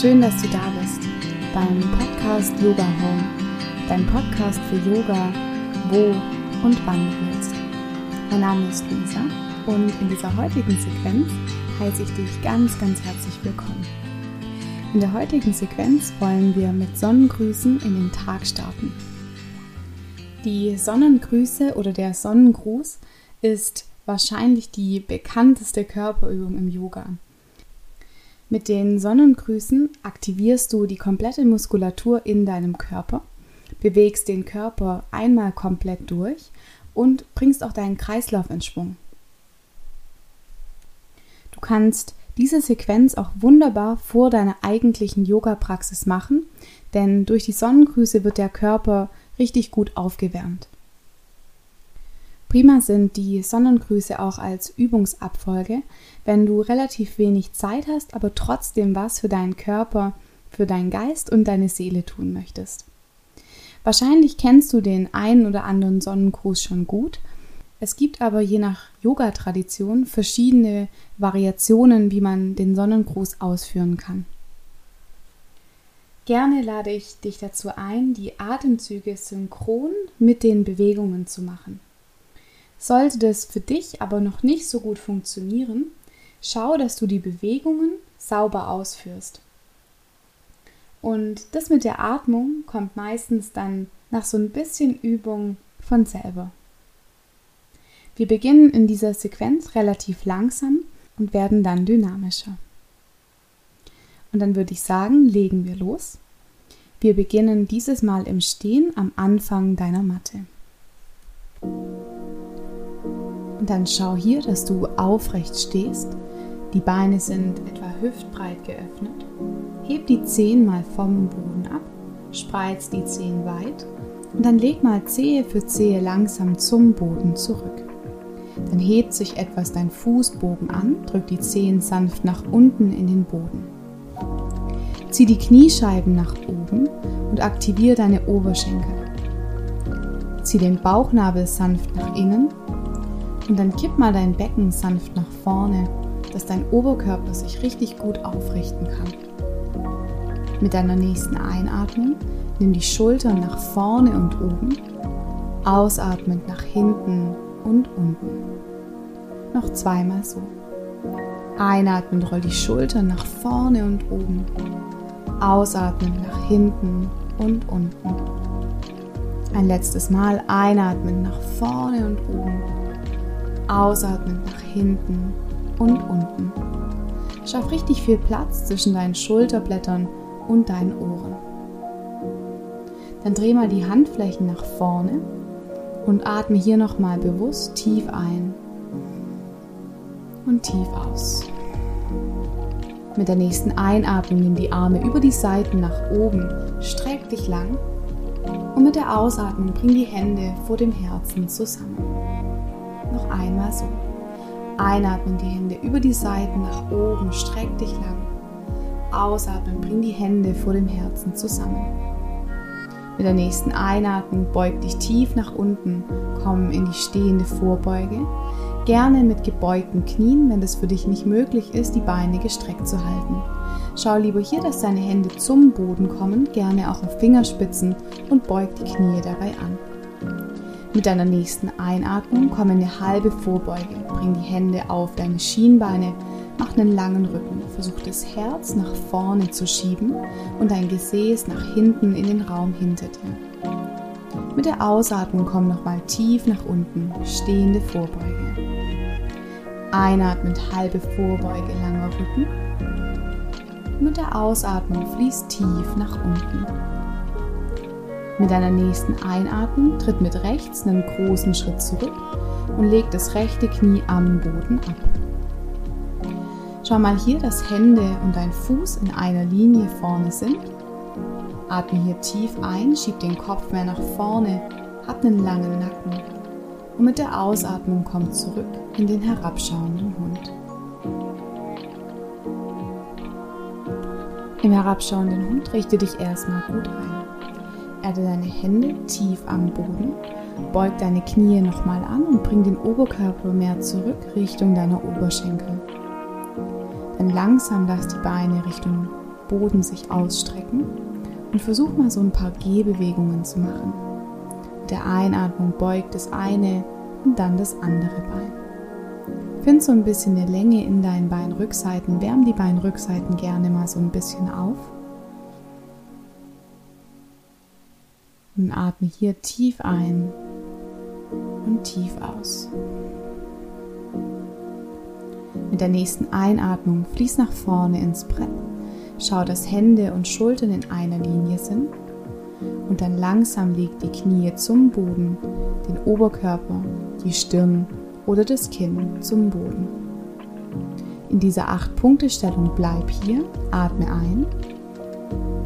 Schön, dass du da bist beim Podcast Yoga Home, dein Podcast für Yoga, wo und wann du willst. Mein Name ist Lisa und in dieser heutigen Sequenz heiße ich dich ganz, ganz herzlich willkommen. In der heutigen Sequenz wollen wir mit Sonnengrüßen in den Tag starten. Die Sonnengrüße oder der Sonnengruß ist wahrscheinlich die bekannteste Körperübung im Yoga. Mit den Sonnengrüßen aktivierst du die komplette Muskulatur in deinem Körper, bewegst den Körper einmal komplett durch und bringst auch deinen Kreislauf in Schwung. Du kannst diese Sequenz auch wunderbar vor deiner eigentlichen Yoga-Praxis machen, denn durch die Sonnengrüße wird der Körper richtig gut aufgewärmt. Prima sind die Sonnengrüße auch als Übungsabfolge, wenn du relativ wenig Zeit hast, aber trotzdem was für deinen Körper, für deinen Geist und deine Seele tun möchtest. Wahrscheinlich kennst du den einen oder anderen Sonnengruß schon gut. Es gibt aber je nach Yoga-Tradition verschiedene Variationen, wie man den Sonnengruß ausführen kann. Gerne lade ich dich dazu ein, die Atemzüge synchron mit den Bewegungen zu machen. Sollte das für dich aber noch nicht so gut funktionieren, schau, dass du die Bewegungen sauber ausführst. Und das mit der Atmung kommt meistens dann nach so ein bisschen Übung von selber. Wir beginnen in dieser Sequenz relativ langsam und werden dann dynamischer. Und dann würde ich sagen, legen wir los. Wir beginnen dieses Mal im Stehen am Anfang deiner Matte. Dann schau hier, dass du aufrecht stehst. Die Beine sind etwa hüftbreit geöffnet. Heb die Zehen mal vom Boden ab, spreiz die Zehen weit und dann leg mal Zehe für Zehe langsam zum Boden zurück. Dann hebt sich etwas dein Fußbogen an, drück die Zehen sanft nach unten in den Boden. Zieh die Kniescheiben nach oben und aktiviere deine Oberschenkel. Zieh den Bauchnabel sanft nach innen und dann kipp mal dein Becken sanft nach vorne, dass dein Oberkörper sich richtig gut aufrichten kann. Mit deiner nächsten Einatmung nimm die Schultern nach vorne und oben, ausatmend nach hinten und unten. Noch zweimal so. Einatmend roll die Schultern nach vorne und oben, ausatmend nach hinten und unten. Ein letztes Mal einatmen nach vorne und oben Ausatmen nach hinten und unten. Schaff richtig viel Platz zwischen deinen Schulterblättern und deinen Ohren. Dann dreh mal die Handflächen nach vorne und atme hier nochmal bewusst tief ein und tief aus. Mit der nächsten Einatmung nimm die Arme über die Seiten nach oben, streck dich lang und mit der Ausatmung bring die Hände vor dem Herzen zusammen. Noch einmal so. Einatmen, die Hände über die Seiten nach oben, streck dich lang. Ausatmen, bring die Hände vor dem Herzen zusammen. Mit der nächsten Einatmung beug dich tief nach unten, komm in die stehende Vorbeuge. Gerne mit gebeugten Knien, wenn das für dich nicht möglich ist, die Beine gestreckt zu halten. Schau lieber hier, dass deine Hände zum Boden kommen, gerne auch auf Fingerspitzen und beug die Knie dabei an. Mit deiner nächsten Einatmung komm in eine halbe Vorbeuge. Bring die Hände auf deine Schienbeine, mach einen langen Rücken. Versuch das Herz nach vorne zu schieben und dein Gesäß nach hinten in den Raum hinter dir. Mit der Ausatmung komm nochmal tief nach unten, stehende Vorbeuge. Einatmend halbe Vorbeuge, langer Rücken. Mit der Ausatmung fließt tief nach unten. Mit deiner nächsten Einatmung tritt mit rechts einen großen Schritt zurück und leg das rechte Knie am Boden ab. Schau mal hier, dass Hände und dein Fuß in einer Linie vorne sind. Atme hier tief ein, schieb den Kopf mehr nach vorne, hab einen langen Nacken. Und mit der Ausatmung komm zurück in den herabschauenden Hund. Im herabschauenden Hund richte dich erstmal gut ein. Erde deine Hände tief am Boden, beug deine Knie nochmal an und bring den Oberkörper mehr zurück Richtung deiner Oberschenkel. Dann langsam lass die Beine Richtung Boden sich ausstrecken und versuch mal so ein paar Gehbewegungen zu machen. Mit der Einatmung beugt das eine und dann das andere Bein. Find so ein bisschen eine Länge in deinen Beinrückseiten, wärm die Beinrückseiten gerne mal so ein bisschen auf. Und atme hier tief ein und tief aus. Mit der nächsten Einatmung fließ nach vorne ins Brett. Schau, dass Hände und Schultern in einer Linie sind. Und dann langsam leg die Knie zum Boden, den Oberkörper, die Stirn oder das Kinn zum Boden. In dieser 8-Punkte-Stellung bleib hier, atme ein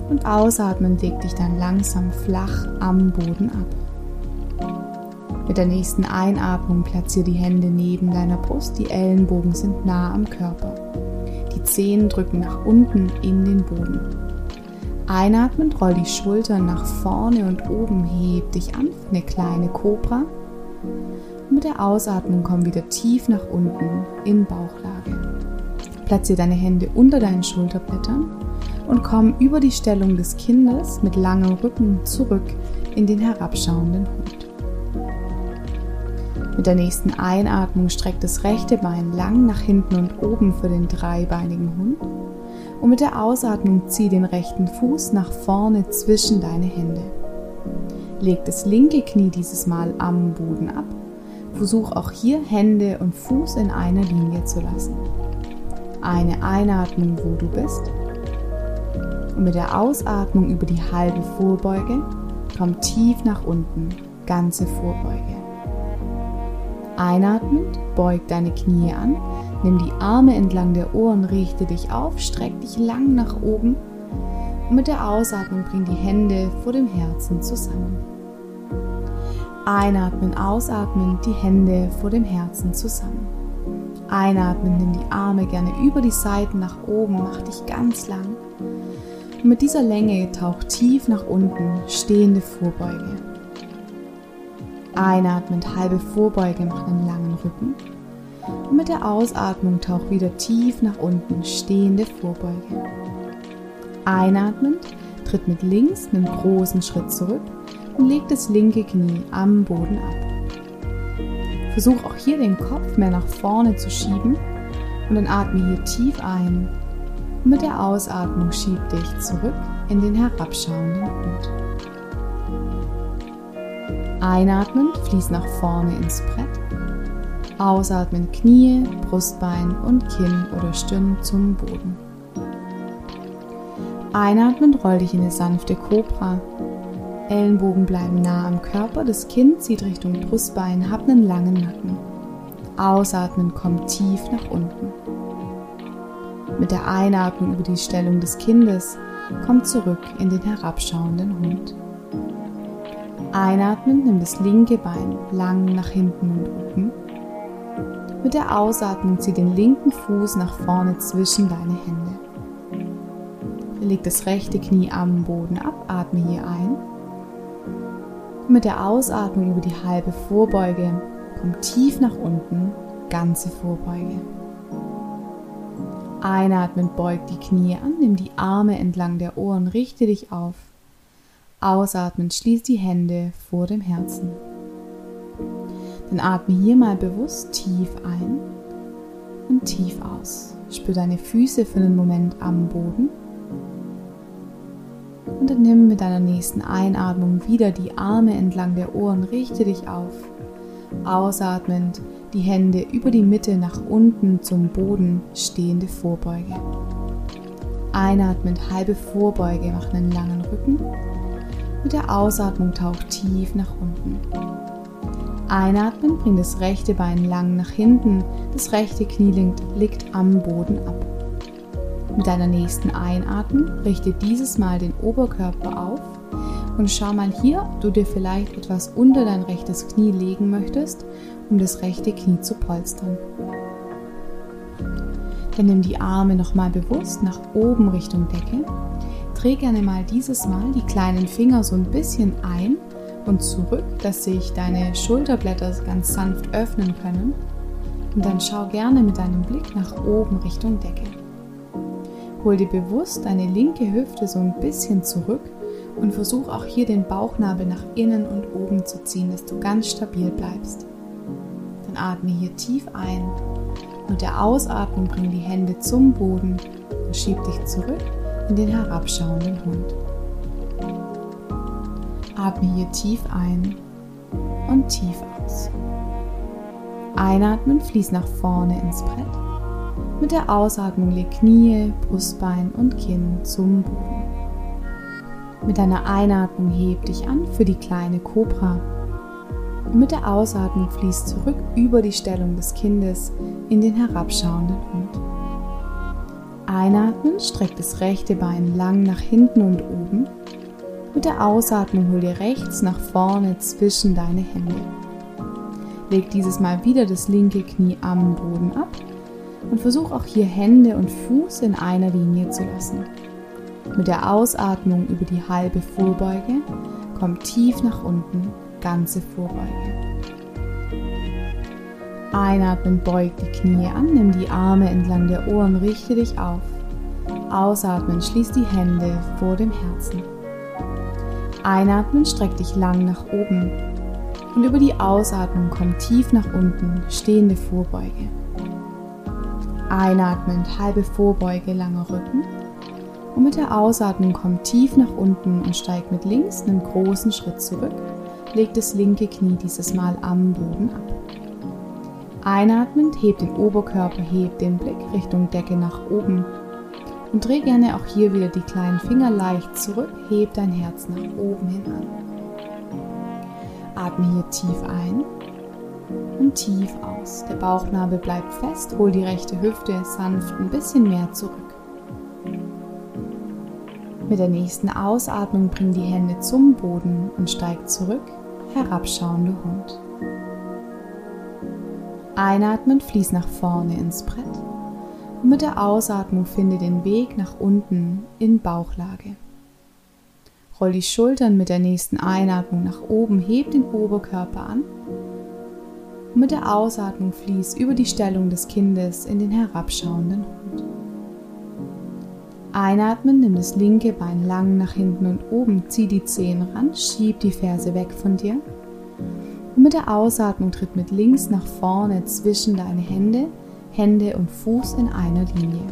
und ausatmen leg dich dann langsam flach am Boden ab. Mit der nächsten Einatmung platziere die Hände neben deiner Brust, die Ellenbogen sind nah am Körper. Die Zehen drücken nach unten in den Boden. Einatmend roll die Schultern nach vorne und oben, heb dich an eine kleine Kobra. Und mit der Ausatmung komm wieder tief nach unten in Bauchlage. Platziere deine Hände unter deinen Schulterblättern und komm über die Stellung des Kindes mit langem Rücken zurück in den herabschauenden Hund. Mit der nächsten Einatmung streckt das rechte Bein lang nach hinten und oben für den dreibeinigen Hund. Und mit der Ausatmung zieh den rechten Fuß nach vorne zwischen deine Hände. Leg das linke Knie dieses Mal am Boden ab. Versuch auch hier Hände und Fuß in einer Linie zu lassen. Eine Einatmung, wo du bist. Und mit der Ausatmung über die halbe Vorbeuge komm tief nach unten, ganze Vorbeuge. Einatmend, beug deine Knie an, nimm die Arme entlang der Ohren, richte dich auf, streck dich lang nach oben und mit der Ausatmung bring die Hände vor dem Herzen zusammen. Einatmen, ausatmen, die Hände vor dem Herzen zusammen. Einatmen, nimm die Arme gerne über die Seiten nach oben, mach dich ganz lang. Und mit dieser Länge tauch tief nach unten, stehende Vorbeuge. Einatmend halbe Vorbeuge, mach einen langen Rücken. Und mit der Ausatmung tauch wieder tief nach unten, stehende Vorbeuge. Einatmend, tritt mit links einen großen Schritt zurück und leg das linke Knie am Boden ab. Versuch auch hier den Kopf mehr nach vorne zu schieben und dann atme hier tief ein. Und mit der Ausatmung schieb dich zurück in den herabschauenden Hund. Einatmen, fließ nach vorne ins Brett. Ausatmen, Knie, Brustbein und Kinn oder Stirn zum Boden. Einatmen, roll dich in eine sanfte Kobra. Ellenbogen bleiben nah am Körper, das Kinn zieht Richtung Brustbein, hab einen langen Nacken. Ausatmen, komm tief nach unten. Mit der Einatmung über die Stellung des Kindes, komm zurück in den herabschauenden Hund. Einatmen, nimm das linke Bein lang nach hinten und oben. Mit der Ausatmung zieh den linken Fuß nach vorne zwischen deine Hände. Leg das rechte Knie am Boden ab, atme hier ein. Mit der Ausatmung über die halbe Vorbeuge komm tief nach unten, ganze Vorbeuge. Einatmen, beug die Knie an, nimm die Arme entlang der Ohren, richte dich auf. Ausatmen, schließ die Hände vor dem Herzen. Dann atme hier mal bewusst tief ein und tief aus. Spür deine Füße für einen Moment am Boden. Und dann nimm mit deiner nächsten Einatmung wieder die Arme entlang der Ohren, richte dich auf. Ausatmend die Hände über die Mitte nach unten zum Boden, stehende Vorbeuge. Einatmend halbe Vorbeuge, mach einen langen Rücken mit der Ausatmung taucht tief nach unten. Einatmen, bring das rechte Bein lang nach hinten, das rechte Knie liegt, am Boden ab. Mit deiner nächsten Einatmen richte dieses Mal den Oberkörper auf und schau mal hier, ob du dir vielleicht etwas unter dein rechtes Knie legen möchtest, um das rechte Knie zu polstern. Dann nimm die Arme nochmal bewusst nach oben Richtung Decke Dreh gerne mal dieses Mal die kleinen Finger so ein bisschen ein und zurück, dass sich deine Schulterblätter ganz sanft öffnen können. Und dann schau gerne mit deinem Blick nach oben Richtung Decke. Hol dir bewusst deine linke Hüfte so ein bisschen zurück und versuch auch hier den Bauchnabel nach innen und oben zu ziehen, dass du ganz stabil bleibst. Dann atme hier tief ein. Mit der Ausatmung bring die Hände zum Boden und schieb dich zurück in den herabschauenden Hund. Atme hier tief ein und tief aus. Einatmen, fließ nach vorne ins Brett. Mit der Ausatmung leg Knie, Brustbein und Kinn zum Boden. Mit deiner Einatmung heb dich an für die kleine Kobra. Und mit der Ausatmung fließ zurück über die Stellung des Kindes in den herabschauenden Hund. Einatmen, streck das rechte Bein lang nach hinten und oben. Mit der Ausatmung hol dir rechts nach vorne zwischen deine Hände. Leg dieses Mal wieder das linke Knie am Boden ab und versuch auch hier Hände und Fuß in einer Linie zu lassen. Mit der Ausatmung über die halbe Vorbeuge komm tief nach unten, ganze Vorbeuge. Einatmen, beug die Knie an, nimm die Arme entlang der Ohren, richte dich auf. Ausatmen, schließ die Hände vor dem Herzen. Einatmen, streck dich lang nach oben. Und über die Ausatmung komm tief nach unten, stehende Vorbeuge. Einatmend, halbe Vorbeuge, langer Rücken. Und mit der Ausatmung komm tief nach unten und steig mit links einen großen Schritt zurück. Leg das linke Knie dieses Mal am Boden ab. Einatmend, heb den Oberkörper, heb den Blick Richtung Decke nach oben. Und dreh gerne auch hier wieder die kleinen Finger leicht zurück, heb dein Herz nach oben hin an. Atme hier tief ein und tief aus. Der Bauchnabel bleibt fest, hol die rechte Hüfte sanft ein bisschen mehr zurück. Mit der nächsten Ausatmung bring die Hände zum Boden und steig zurück, herabschauende Hund. Einatmen, fließ nach vorne ins Brett und mit der Ausatmung finde den Weg nach unten in Bauchlage. Roll die Schultern mit der nächsten Einatmung nach oben, heb den Oberkörper an und mit der Ausatmung fließ über die Stellung des Kindes in den herabschauenden Hund. Einatmen, nimm das linke Bein lang nach hinten und oben, zieh die Zehen ran, schieb die Ferse weg von dir. Und mit der Ausatmung tritt mit links nach vorne zwischen deine Hände, Hände und Fuß in einer Linie.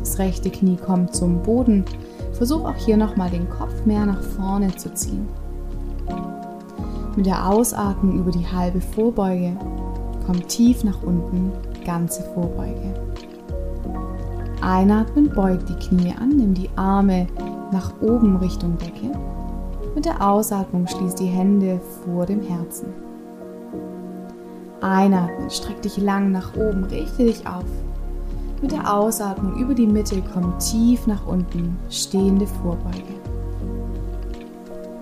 Das rechte Knie kommt zum Boden. Versuch auch hier nochmal den Kopf mehr nach vorne zu ziehen. Mit der Ausatmung über die halbe Vorbeuge komm tief nach unten, ganze Vorbeuge. Einatmen, beug die Knie an, nimm die Arme nach oben Richtung Decke. Mit der Ausatmung schließ die Hände vor dem Herzen. Einatmen, streck dich lang nach oben, richte dich auf. Mit der Ausatmung über die Mitte komm tief nach unten, stehende Vorbeuge.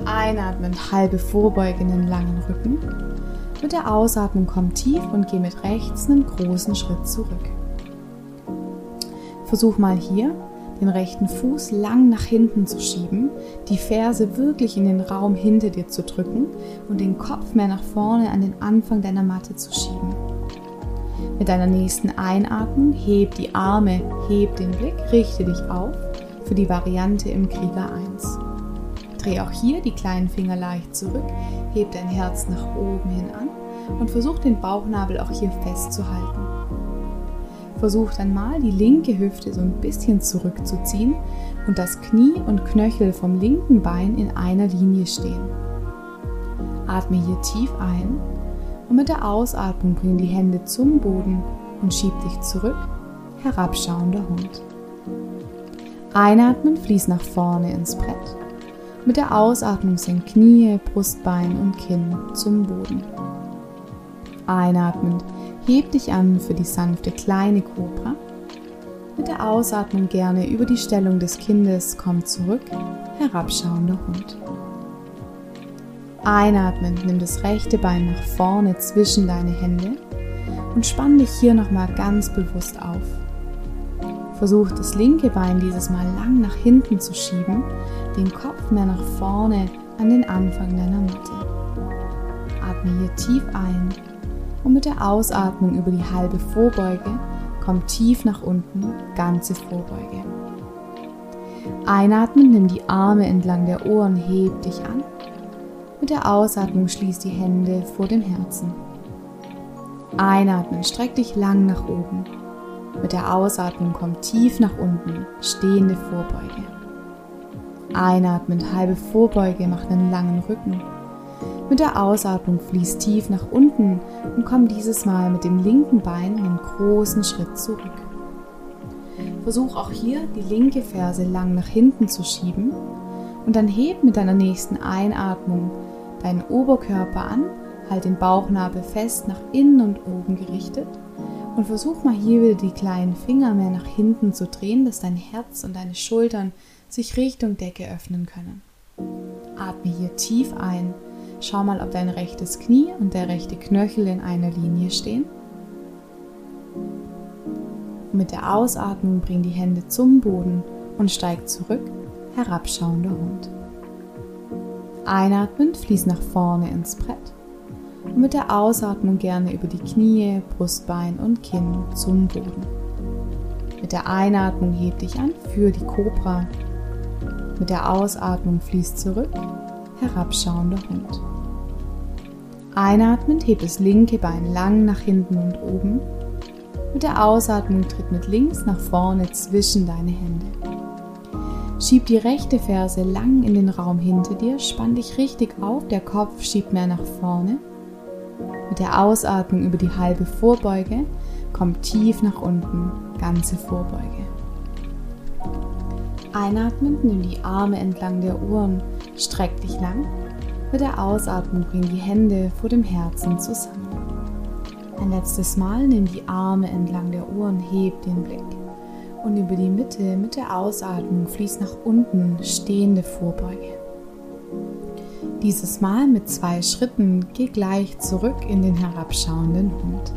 Einatmen, halbe Vorbeuge in den langen Rücken. Mit der Ausatmung komm tief und geh mit rechts einen großen Schritt zurück. Versuch mal hier, den rechten Fuß lang nach hinten zu schieben, die Ferse wirklich in den Raum hinter dir zu drücken und den Kopf mehr nach vorne an den Anfang deiner Matte zu schieben. Mit deiner nächsten Einatmung heb die Arme, heb den Blick, richte dich auf für die Variante im Krieger 1. Dreh auch hier die kleinen Finger leicht zurück, heb dein Herz nach oben hin an und versuch den Bauchnabel auch hier festzuhalten. Versuch dann mal die linke Hüfte so ein bisschen zurückzuziehen und das Knie und Knöchel vom linken Bein in einer Linie stehen. Atme hier tief ein und mit der Ausatmung bring die Hände zum Boden und schieb dich zurück, herabschauender Hund. Einatmen, fließ nach vorne ins Brett mit der Ausatmung sind Knie, Brustbein und Kinn zum Boden. Einatmend heb dich an für die sanfte kleine Kobra. Mit der Ausatmung gerne über die Stellung des Kindes komm zurück, herabschauender Hund. Einatmend nimm das rechte Bein nach vorne zwischen deine Hände und spann dich hier nochmal ganz bewusst auf. Versuch das linke Bein dieses Mal lang nach hinten zu schieben, den Kopf mehr nach vorne an den Anfang deiner Matte. Atme hier tief ein und mit der Ausatmung über die halbe Vorbeuge komm tief nach unten, ganze Vorbeuge. Einatmen, nimm die Arme entlang der Ohren, heb dich an. Mit der Ausatmung schließ die Hände vor dem Herzen. Einatmen, streck dich lang nach oben. Mit der Ausatmung komm tief nach unten, stehende Vorbeuge. Einatmen, halbe Vorbeuge, mach einen langen Rücken. Mit der Ausatmung fließ tief nach unten und komm dieses Mal mit dem linken Bein einen großen Schritt zurück. Versuch auch hier die linke Ferse lang nach hinten zu schieben und dann heb mit deiner nächsten Einatmung deinen Oberkörper an, halt den Bauchnabel fest nach innen und oben gerichtet und versuch mal hier wieder die kleinen Finger mehr nach hinten zu drehen, dass dein Herz und deine Schultern sich Richtung Decke öffnen können. Atme hier tief ein Schau mal, ob dein rechtes Knie und der rechte Knöchel in einer Linie stehen. Mit der Ausatmung bring die Hände zum Boden und steig zurück, herabschauender Hund. Einatmend fließ nach vorne ins Brett und mit der Ausatmung gerne über die Knie, Brustbein und Kinn zum Boden. Mit der Einatmung heb dich an für die Kobra. Mit der Ausatmung fließt zurück, herabschauender Hund. Einatmend heb das linke Bein lang nach hinten und oben. Mit der Ausatmung tritt mit links nach vorne zwischen deine Hände. Schieb die rechte Ferse lang in den Raum hinter dir, spann dich richtig auf, der Kopf schiebt mehr nach vorne. Mit der Ausatmung über die halbe Vorbeuge komm tief nach unten, ganze Vorbeuge. Einatmend nimm die Arme entlang der Ohren, streck dich lang mit der Ausatmung bring die Hände vor dem Herzen zusammen. Ein letztes Mal nimm die Arme entlang der Ohren, heb den Blick und über die Mitte mit der Ausatmung fließt nach unten stehende Vorbeuge. Dieses Mal mit zwei Schritten geh gleich zurück in den herabschauenden Hund.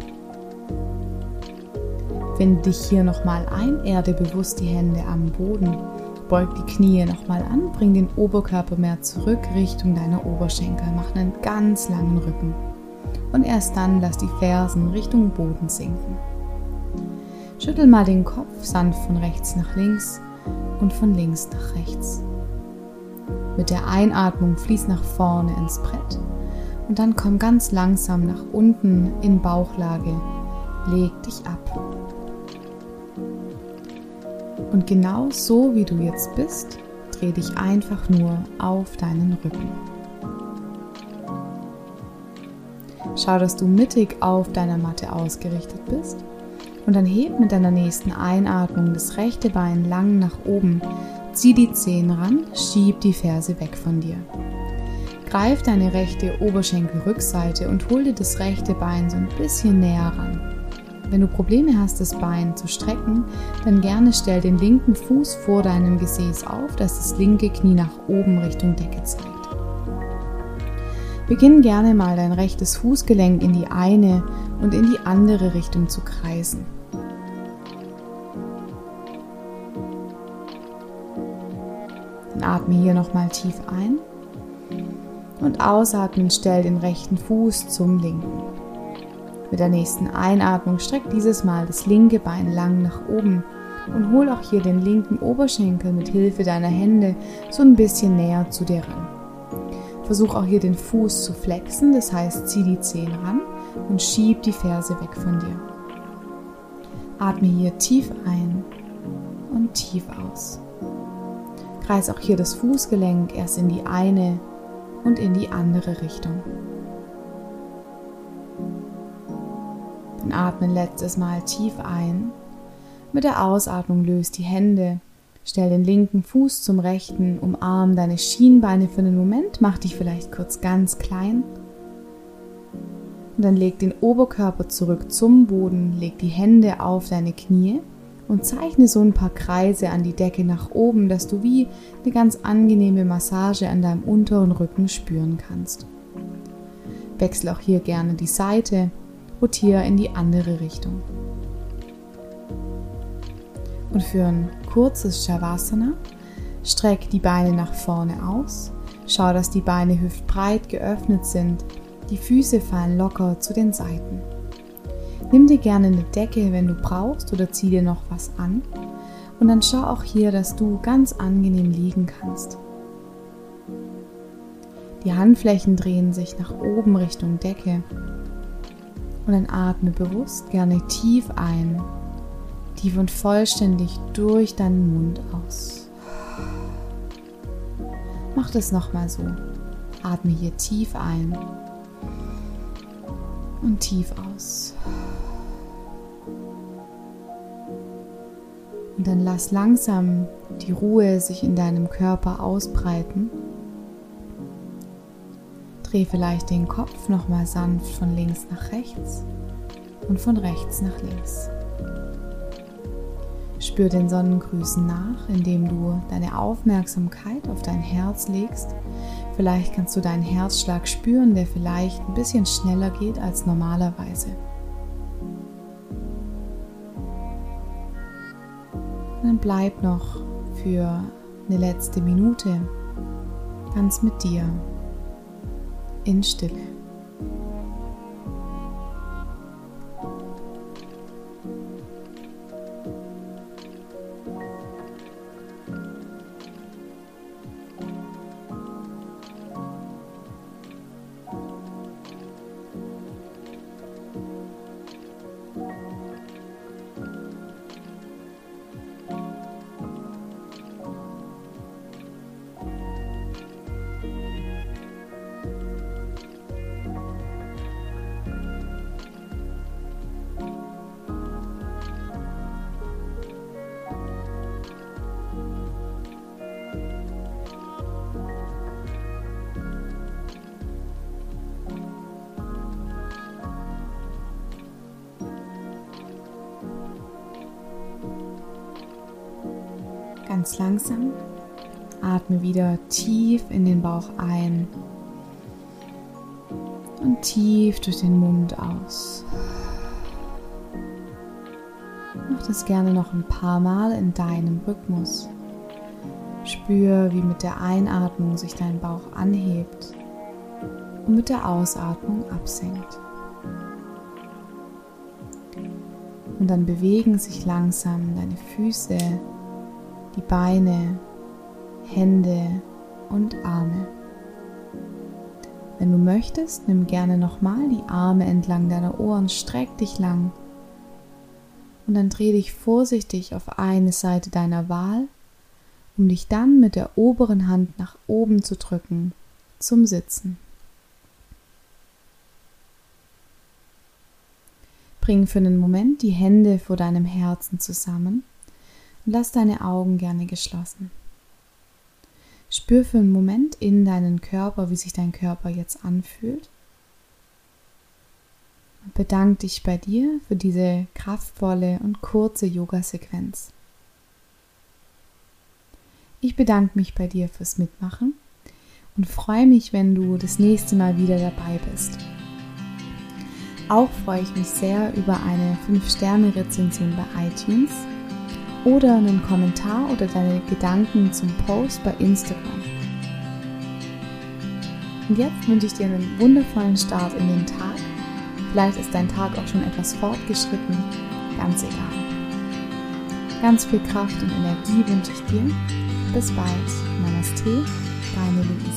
Finde dich hier nochmal ein, erde bewusst die Hände am Boden Beug die Knie nochmal an, bring den Oberkörper mehr zurück Richtung deiner Oberschenkel. Mach einen ganz langen Rücken. Und erst dann lass die Fersen Richtung Boden sinken. Schüttel mal den Kopf sanft von rechts nach links und von links nach rechts. Mit der Einatmung fließ nach vorne ins Brett und dann komm ganz langsam nach unten in Bauchlage. Leg dich ab. Und genau so wie du jetzt bist, dreh dich einfach nur auf deinen Rücken. Schau, dass du mittig auf deiner Matte ausgerichtet bist und dann heb mit deiner nächsten Einatmung das rechte Bein lang nach oben, zieh die Zehen ran, schieb die Ferse weg von dir. Greif deine rechte Oberschenkelrückseite und hol dir das rechte Bein so ein bisschen näher ran. Wenn du Probleme hast, das Bein zu strecken, dann gerne stell den linken Fuß vor deinem Gesäß auf, dass das linke Knie nach oben Richtung Decke zeigt. Beginn gerne mal dein rechtes Fußgelenk in die eine und in die andere Richtung zu kreisen. Dann atme hier nochmal tief ein und ausatmen stell den rechten Fuß zum linken. Mit der nächsten Einatmung streck dieses Mal das linke Bein lang nach oben und hol auch hier den linken Oberschenkel mit Hilfe deiner Hände so ein bisschen näher zu dir ran. Versuch auch hier den Fuß zu flexen, das heißt zieh die Zehen ran und schieb die Ferse weg von dir. Atme hier tief ein und tief aus. Kreis auch hier das Fußgelenk erst in die eine und in die andere Richtung. Dann atme letztes Mal tief ein. Mit der Ausatmung löst die Hände. Stell den linken Fuß zum rechten, umarm deine Schienbeine für einen Moment, mach dich vielleicht kurz ganz klein. Und dann leg den Oberkörper zurück zum Boden, leg die Hände auf deine Knie und zeichne so ein paar Kreise an die Decke nach oben, dass du wie eine ganz angenehme Massage an deinem unteren Rücken spüren kannst. Wechsel auch hier gerne die Seite rotiere in die andere Richtung. Und für ein kurzes Shavasana streck die Beine nach vorne aus. Schau, dass die Beine hüftbreit geöffnet sind. Die Füße fallen locker zu den Seiten. Nimm dir gerne eine Decke, wenn du brauchst, oder zieh dir noch was an. Und dann schau auch hier, dass du ganz angenehm liegen kannst. Die Handflächen drehen sich nach oben Richtung Decke. Und dann atme bewusst gerne tief ein, tief und vollständig durch deinen Mund aus. Mach das nochmal so. Atme hier tief ein und tief aus. Und dann lass langsam die Ruhe sich in deinem Körper ausbreiten. Dreh vielleicht den Kopf nochmal sanft von links nach rechts und von rechts nach links. Spür den Sonnengrüßen nach, indem du deine Aufmerksamkeit auf dein Herz legst. Vielleicht kannst du deinen Herzschlag spüren, der vielleicht ein bisschen schneller geht als normalerweise. dann bleib noch für eine letzte Minute ganz mit dir in Stille. Ganz langsam atme wieder tief in den Bauch ein und tief durch den Mund aus. Mach das gerne noch ein paar Mal in deinem Rhythmus. Spür, wie mit der Einatmung sich dein Bauch anhebt und mit der Ausatmung absenkt. Und dann bewegen sich langsam deine Füße die Beine, Hände und Arme. Wenn du möchtest, nimm gerne nochmal die Arme entlang deiner Ohren, streck dich lang und dann dreh dich vorsichtig auf eine Seite deiner Wahl, um dich dann mit der oberen Hand nach oben zu drücken zum Sitzen. Bring für einen Moment die Hände vor deinem Herzen zusammen lass deine Augen gerne geschlossen. Spür für einen Moment in deinen Körper, wie sich dein Körper jetzt anfühlt. Und bedank dich bei dir für diese kraftvolle und kurze Yoga-Sequenz. Ich bedanke mich bei dir fürs Mitmachen und freue mich, wenn du das nächste Mal wieder dabei bist. Auch freue ich mich sehr über eine 5-Sterne-Rezension bei iTunes oder einen Kommentar oder deine Gedanken zum Post bei Instagram. Und jetzt wünsche ich dir einen wundervollen Start in den Tag. Vielleicht ist dein Tag auch schon etwas fortgeschritten, ganz egal. Ganz viel Kraft und Energie wünsche ich dir. Bis bald. Namaste, deine Luise.